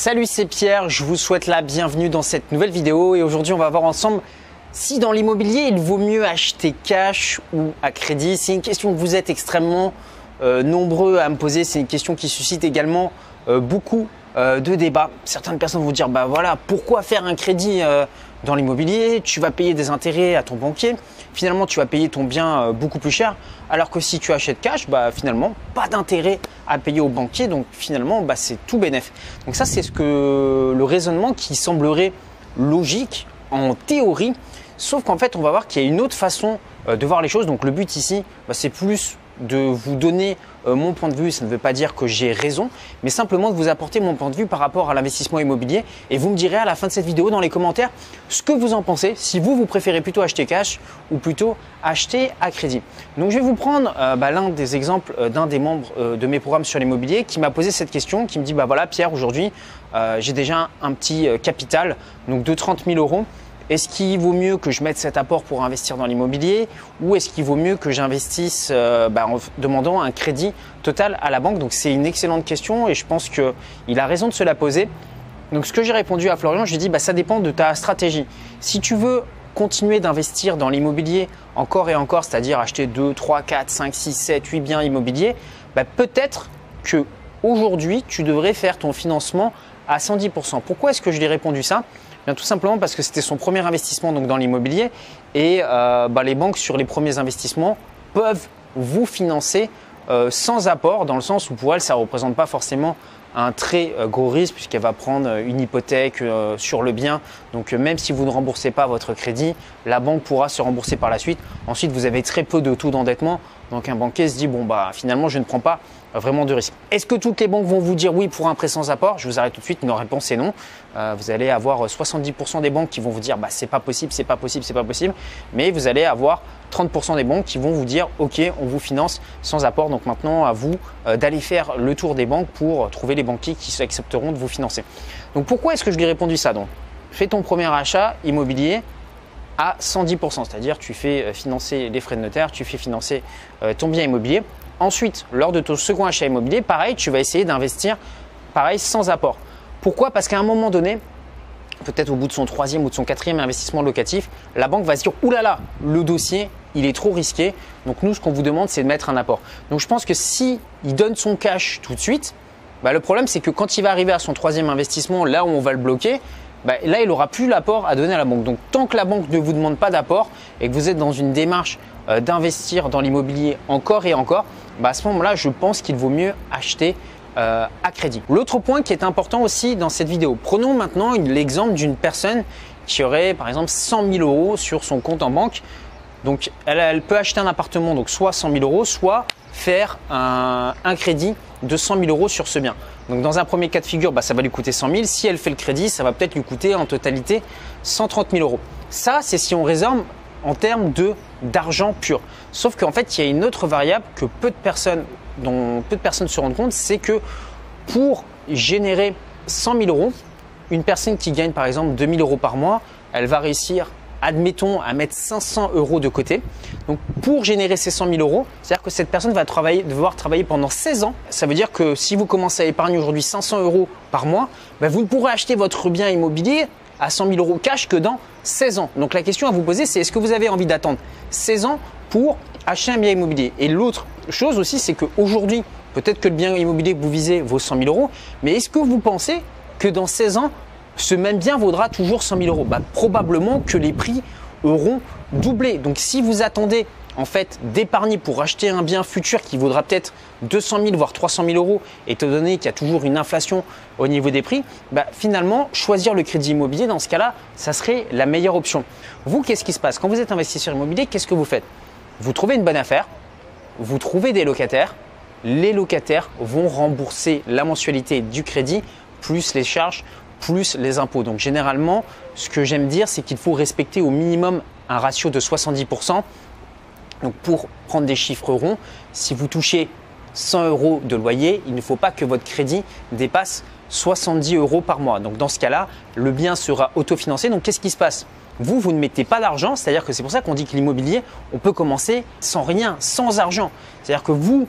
Salut, c'est Pierre, je vous souhaite la bienvenue dans cette nouvelle vidéo. Et aujourd'hui on va voir ensemble si dans l'immobilier il vaut mieux acheter cash ou à crédit. C'est une question que vous êtes extrêmement euh, nombreux à me poser, c'est une question qui suscite également euh, beaucoup euh, de débats. Certaines personnes vont dire bah voilà, pourquoi faire un crédit dans l'immobilier? Tu vas payer des intérêts à ton banquier finalement tu vas payer ton bien euh, beaucoup plus cher. Alors que si tu achètes cash, bah, finalement, pas d'intérêt à payer au banquier. Donc finalement, bah, c'est tout bénéf. Donc ça, c'est ce que le raisonnement qui semblerait logique en théorie. Sauf qu'en fait, on va voir qu'il y a une autre façon euh, de voir les choses. Donc le but ici, bah, c'est plus de vous donner euh, mon point de vue, ça ne veut pas dire que j'ai raison, mais simplement de vous apporter mon point de vue par rapport à l'investissement immobilier. Et vous me direz à la fin de cette vidéo dans les commentaires ce que vous en pensez, si vous, vous préférez plutôt acheter cash ou plutôt acheter à crédit. Donc je vais vous prendre euh, bah, l'un des exemples euh, d'un des membres de mes programmes sur l'immobilier qui m'a posé cette question, qui me dit, bah voilà Pierre, aujourd'hui, j'ai déjà un petit capital, donc de 30 000 euros. Est-ce qu'il vaut mieux que je mette cet apport pour investir dans l'immobilier ou est-ce qu'il vaut mieux que j'investisse euh, bah, en demandant un crédit total à la banque? Donc c'est une excellente question et je pense qu'il a raison de se la poser. Donc ce que j'ai répondu à Florian, je lui ai dit bah, ça dépend de ta stratégie. Si tu veux continuer d'investir dans l'immobilier encore et encore, c'est-à-dire acheter 2, 3, 4, 5, 6, 7, 8 biens immobiliers, bah, peut-être que aujourd'hui tu devrais faire ton financement à 110%. Pourquoi est-ce que je lui ai répondu ça? Tout simplement parce que c'était son premier investissement dans l'immobilier. Et euh, bah, les banques sur les premiers investissements peuvent vous financer euh, sans apport dans le sens où pour elle ça ne représente pas forcément un très euh, gros risque puisqu'elle va prendre une hypothèque sur le bien. Donc même si vous ne remboursez pas votre crédit, la banque pourra se rembourser par la suite. Ensuite, vous avez très peu de taux d'endettement. Donc un banquier se dit bon bah finalement je ne prends pas vraiment de risque. Est-ce que toutes les banques vont vous dire oui pour un prêt sans apport? Je vous arrête tout de suite, une réponse est non. Euh, vous allez avoir 70% des banques qui vont vous dire bah c'est pas possible, c'est pas possible, c'est pas possible, mais vous allez avoir 30% des banques qui vont vous dire ok on vous finance sans apport. Donc maintenant à vous euh, d'aller faire le tour des banques pour trouver les banquiers qui accepteront de vous financer. Donc pourquoi est-ce que je lui ai répondu ça? Donc Fais ton premier achat immobilier à 110%, c'est-à-dire tu fais euh, financer les frais de notaire, tu fais financer ton bien immobilier Ensuite, lors de ton second achat immobilier, pareil, tu vas essayer d'investir pareil sans apport. Pourquoi? Parce qu'à un moment donné, peut-être au bout de son troisième ou de son quatrième investissement locatif, la banque va se dire oulala, là là, le dossier, il est trop risqué. Donc nous, ce qu'on vous demande, c'est de mettre un apport. Donc je pense que si il donne son cash tout de suite, bah, le problème, c'est que quand il va arriver à son troisième investissement, là où on va le bloquer, bah, là, il n'aura plus l'apport à donner à la banque. Donc tant que la banque ne vous demande pas d'apport et que vous êtes dans une démarche euh, d'investir dans l'immobilier encore et encore, bah, à ce moment-là, je pense qu'il vaut mieux acheter euh, à crédit. L'autre point qui est important aussi dans cette vidéo, prenons maintenant l'exemple d'une personne qui aurait par exemple 100 000 euros sur son compte en banque. Donc elle, peut acheter un appartement, donc soit 100 000 euros, soit faire un, crédit de 100 000 euros sur ce bien. Donc dans un premier cas de figure, bah, ça va lui coûter 100 000. Si elle fait le crédit, ça va peut-être lui coûter en totalité 130 000 euros. Ça, c'est si on réserve en termes d'argent pur. Sauf qu'en fait, il y a une autre variable que peu de personnes, dont peu de personnes se rendent compte, c'est que pour générer 100 000 euros, une personne qui gagne par exemple 2 000 euros par mois, elle va réussir, admettons, à mettre 500 euros de côté. Donc pour générer ces 100 000 euros, c'est-à-dire que cette personne va devoir travailler pendant 16 ans. Ça veut dire que si vous commencez à épargner aujourd'hui 500 euros par mois, ben, vous ne pourrez acheter votre bien immobilier à 100 000 euros cash que dans 16 ans. Donc la question à vous poser, c'est est-ce que vous avez envie d'attendre 16 ans pour acheter un bien immobilier? Et l'autre chose aussi, c'est qu'aujourd'hui, peut-être que le bien immobilier que vous visez vaut 100 000 euros, mais est-ce que vous pensez que dans 16 ans, ce même bien vaudra toujours 100 000 euros bah, Probablement que les prix auront doublé. Donc si vous attendez en fait d'épargner pour acheter un bien futur qui vaudra peut-être 200 000 voire 300 000 euros, étant donné qu'il y a toujours une inflation au niveau des prix, bah, finalement choisir le crédit immobilier dans ce cas-là, ça serait la meilleure option. Vous, qu'est-ce qui se passe? Quand vous êtes investisseur immobilier Qu'est-ce que vous faites? Vous trouvez une bonne affaire, vous trouvez des locataires, les locataires vont rembourser la mensualité du crédit plus les charges plus les impôts. Donc généralement, ce que j'aime dire, c'est qu'il faut respecter au minimum un ratio de 70% donc pour prendre des chiffres ronds, si vous touchez 100 euros de loyer, il ne faut pas que votre crédit dépasse 70 euros par mois. Donc dans ce cas-là, le bien sera autofinancé. Donc qu'est-ce qui se passe? Vous, vous ne mettez pas d'argent, c'est-à-dire que c'est pour ça qu'on dit que l'immobilier, on peut commencer sans rien, sans argent. C'est-à-dire que vous,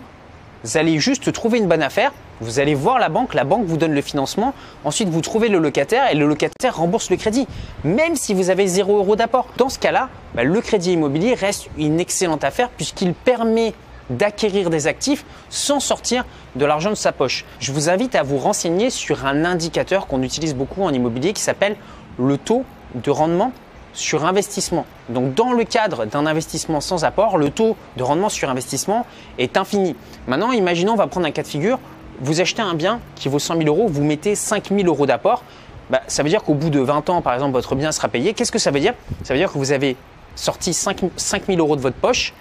allez juste trouver une bonne affaire, Vous allez voir la banque, la banque vous donne le financement, ensuite vous trouvez le locataire et le locataire rembourse le crédit, même si vous avez 0 euros d'apport. Dans ce cas-là, bah, le crédit immobilier reste une excellente affaire puisqu'il permet d'acquérir des actifs sans sortir de l'argent de sa poche. Je vous invite à vous renseigner sur un indicateur qu'on utilise beaucoup en immobilier qui s'appelle le taux de rendement sur investissement. Donc dans le cadre d'un investissement sans apport, le taux de rendement sur investissement est infini. Maintenant, imaginons, on va prendre un cas de figure, vous achetez un bien qui vaut 100 000 euros, vous mettez 5 000 euros d'apport, bah, ça veut dire qu'au bout de 20 ans, par exemple, votre bien sera payé. Qu'est-ce que ça veut dire? Ça veut dire que vous avez sorti 5, 000 euros de votre poche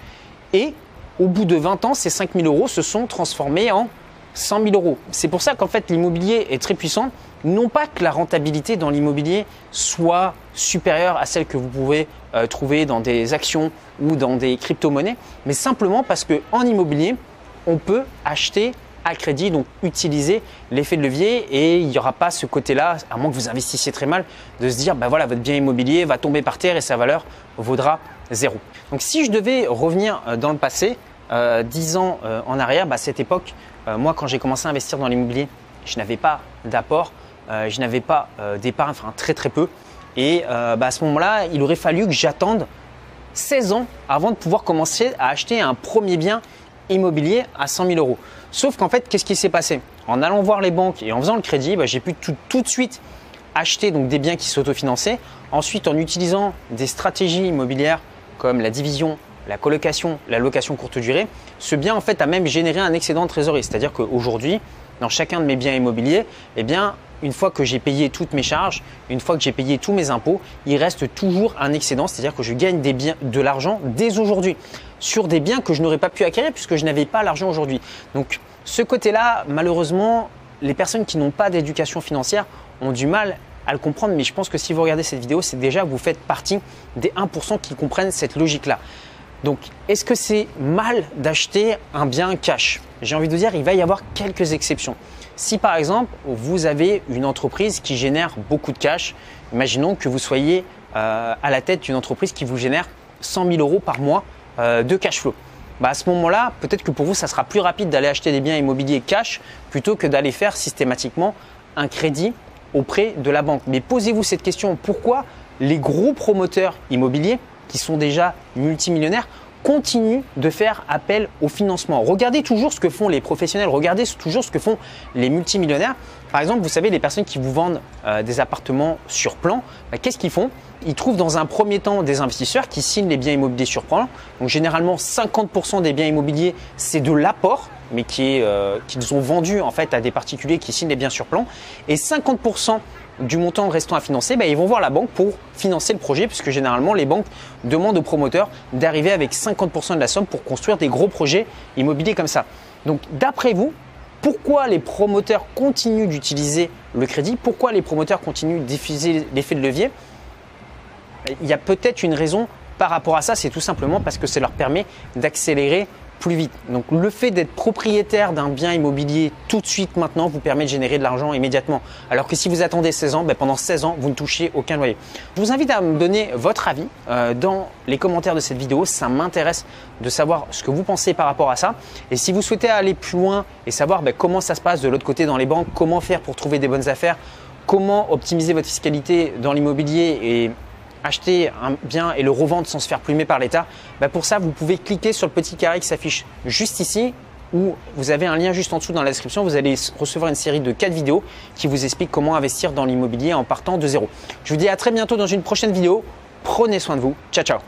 et au bout de 20 ans, ces 5 000 euros se sont transformés en 100 000 euros. C'est pour ça qu'en fait l'immobilier est très puissant. Non pas que la rentabilité dans l'immobilier soit supérieure à celle que vous pouvez euh, trouver dans des actions ou dans des crypto-monnaies, mais simplement parce qu'en immobilier, on peut acheter à crédit, donc utiliser l'effet de levier et il n'y aura pas ce côté-là, à moins que vous investissiez très mal, de se dire, ben voilà, votre bien immobilier va tomber par terre et sa valeur vaudra zéro. Donc si je devais revenir euh, dans le passé, euh, dix ans euh, en arrière, bah, à cette époque, moi quand j'ai commencé à investir dans l'immobilier, je n'avais pas d'apport, je n'avais pas d'épargne, enfin très très peu. Et bah, à ce moment-là, il aurait fallu que j'attende 16 ans avant de pouvoir commencer à acheter un premier bien immobilier à 100 000 euros. Sauf qu'en fait, qu'est-ce qui s'est passé? En allant voir les banques et en faisant le crédit, bah, j'ai pu tout, de suite acheter des biens qui s'autofinançaient. Ensuite, en utilisant des stratégies immobilières comme la division, la colocation, la location courte durée, ce bien en fait a même généré un excédent de trésorerie. C'est-à-dire qu'aujourd'hui, dans chacun de mes biens immobiliers, eh une fois que j'ai payé toutes mes charges, une fois que j'ai payé tous mes impôts, il reste toujours un excédent, c'est-à-dire que je gagne de l'argent dès aujourd'hui sur des biens que je n'aurais pas pu acquérir puisque je n'avais pas l'argent aujourd'hui. Donc ce côté-là, malheureusement, les personnes qui n'ont pas d'éducation financière ont du mal à le comprendre, mais je pense que si vous regardez cette vidéo, c'est déjà vous faites partie des 1% qui comprennent cette logique-là. Donc, est-ce que c'est mal d'acheter un bien cash? J'ai envie de dire, il va y avoir quelques exceptions. Si par exemple, vous avez une entreprise qui génère beaucoup de cash, imaginons que vous soyez euh, à la tête d'une entreprise qui vous génère 100 000 euros par mois de cash flow. Bah, à ce moment-là, peut-être que pour vous, ça sera plus rapide d'aller acheter des biens immobiliers cash plutôt que d'aller faire systématiquement un crédit auprès de la banque. Mais posez-vous cette question, pourquoi les gros promoteurs immobiliers qui sont déjà multimillionnaires continuent de faire appel au financement. Regardez toujours ce que font les professionnels, regardez toujours ce que font les multimillionnaires. Par exemple, vous savez, les personnes qui vous vendent euh, des appartements sur plan, bah, qu'est-ce qu'ils font? Ils trouvent dans un premier temps des investisseurs qui signent les biens immobiliers sur plan. Donc généralement, 50% des biens immobiliers, c'est de l'apport, mais qui euh, qu'ils ont vendu en fait à des particuliers qui signent les biens sur plan. Et 50% du montant restant à financer, bah, ils vont voir la banque pour financer le projet, puisque généralement les banques demandent aux promoteurs d'arriver avec 50% de la somme pour construire des gros projets immobiliers comme ça. Donc d'après vous, pourquoi les promoteurs continuent d'utiliser le crédit? Pourquoi les promoteurs continuent de diffuser l'effet de levier? Il y a peut-être une raison par rapport à ça, c'est tout simplement parce que ça leur permet d'accélérer plus vite. Donc le fait d'être propriétaire d'un bien immobilier tout de suite maintenant vous permet de générer de l'argent immédiatement. Alors que si vous attendez 16 ans, ben pendant 16 ans, vous ne touchez aucun loyer. Je vous invite à me donner votre avis euh, dans les commentaires de cette vidéo. Ça m'intéresse de savoir ce que vous pensez par rapport à ça. Et si vous souhaitez aller plus loin et savoir ben, comment ça se passe de l'autre côté dans les banques, comment faire pour trouver des bonnes affaires, comment optimiser votre fiscalité dans l'immobilier et acheter un bien et le revendre sans se faire plumer par l'État, bah, pour ça, vous pouvez cliquer sur le petit carré qui s'affiche juste ici ou vous avez un lien juste en dessous dans la description. Vous allez recevoir une série de 4 vidéos qui vous expliquent comment investir dans l'immobilier en partant de zéro. Je vous dis à très bientôt dans une prochaine vidéo. Prenez soin de vous. Ciao, ciao